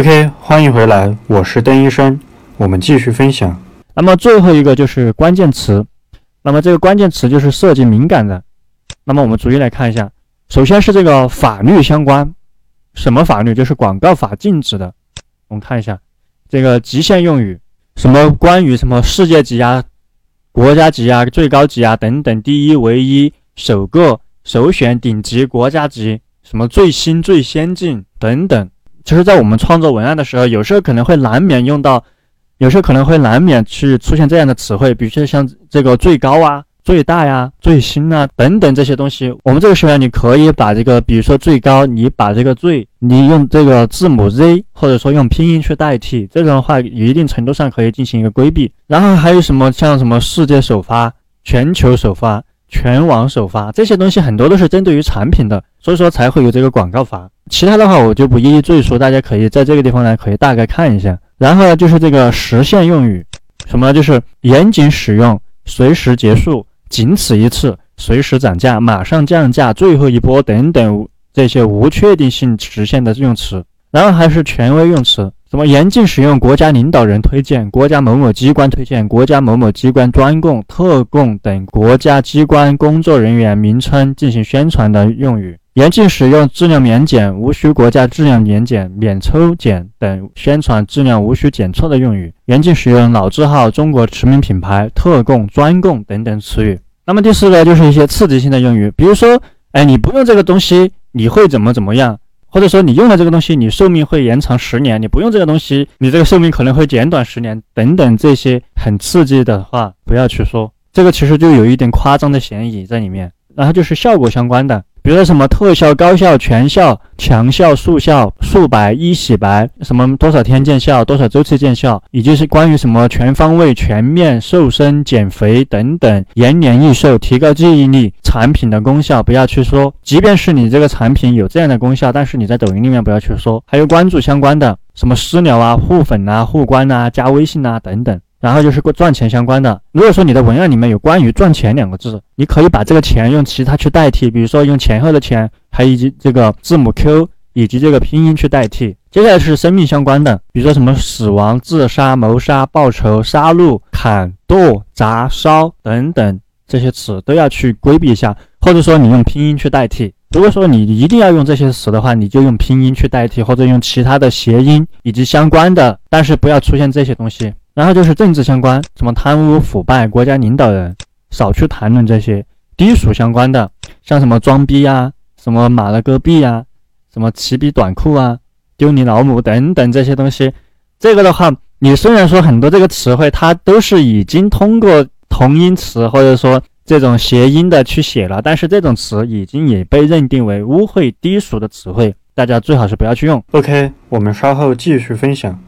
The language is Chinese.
OK，欢迎回来，我是邓医生，我们继续分享。那么最后一个就是关键词，那么这个关键词就是涉及敏感的。那么我们逐一来看一下，首先是这个法律相关，什么法律？就是广告法禁止的。我们看一下这个极限用语，什么关于什么世界级啊、国家级啊、最高级啊等等，第一、唯一、首个、首选、顶级、国家级，什么最新、最先进等等。其实，在我们创作文案的时候，有时候可能会难免用到，有时候可能会难免去出现这样的词汇，比如说像这个最高啊、最大呀、最新啊等等这些东西。我们这个时候，你可以把这个，比如说最高，你把这个最，你用这个字母 Z，或者说用拼音去代替，这种的话，一定程度上可以进行一个规避。然后还有什么像什么世界首发、全球首发。全网首发这些东西很多都是针对于产品的，所以说才会有这个广告法。其他的话我就不一一赘述，大家可以在这个地方呢可以大概看一下。然后呢就是这个实现用语，什么就是严谨使用，随时结束，仅此一次，随时涨价，马上降价，最后一波等等这些无确定性实现的用词。然后还是权威用词。什么严禁使用国家领导人推荐、国家某某机关推荐、国家某某机关专供、特供等国家机关工作人员名称进行宣传的用语；严禁使用质量免检、无需国家质量免检、免抽检等宣传质量无需检测的用语；严禁使用老字号、中国驰名品牌、特供、专供等等词语。那么第四个就是一些刺激性的用语，比如说，哎，你不用这个东西，你会怎么怎么样？或者说你用了这个东西，你寿命会延长十年；你不用这个东西，你这个寿命可能会减短十年。等等这些很刺激的话，不要去说。这个其实就有一点夸张的嫌疑在里面。然后就是效果相关的。比如说什么特效、高效、全效、强效、速效、速白、一洗白，什么多少天见效、多少周期见效，以及是关于什么全方位、全面瘦身、减肥等等，延年益寿、提高记忆力，产品的功效不要去说。即便是你这个产品有这样的功效，但是你在抖音里面不要去说。还有关注相关的，什么私聊啊、互粉啊、互关啊、加微信啊等等。然后就是赚钱相关的。如果说你的文案里面有关于赚钱两个字，你可以把这个钱用其他去代替，比如说用前后的钱，还以及这个字母 Q 以及这个拼音去代替。接下来是生命相关的，比如说什么死亡、自杀、谋杀、报仇、杀戮、砍、剁、砸、烧等等这些词都要去规避一下，或者说你用拼音去代替。如果说你一定要用这些词的话，你就用拼音去代替，或者用其他的谐音以及相关的，但是不要出现这些东西。然后就是政治相关，什么贪污腐败、国家领导人，少去谈论这些低俗相关的，像什么装逼啊、什么马了个逼啊、什么齐逼短裤啊、丢你老母等等这些东西。这个的话，你虽然说很多这个词汇它都是已经通过同音词或者说这种谐音的去写了，但是这种词已经也被认定为污秽低俗的词汇，大家最好是不要去用。OK，我们稍后继续分享。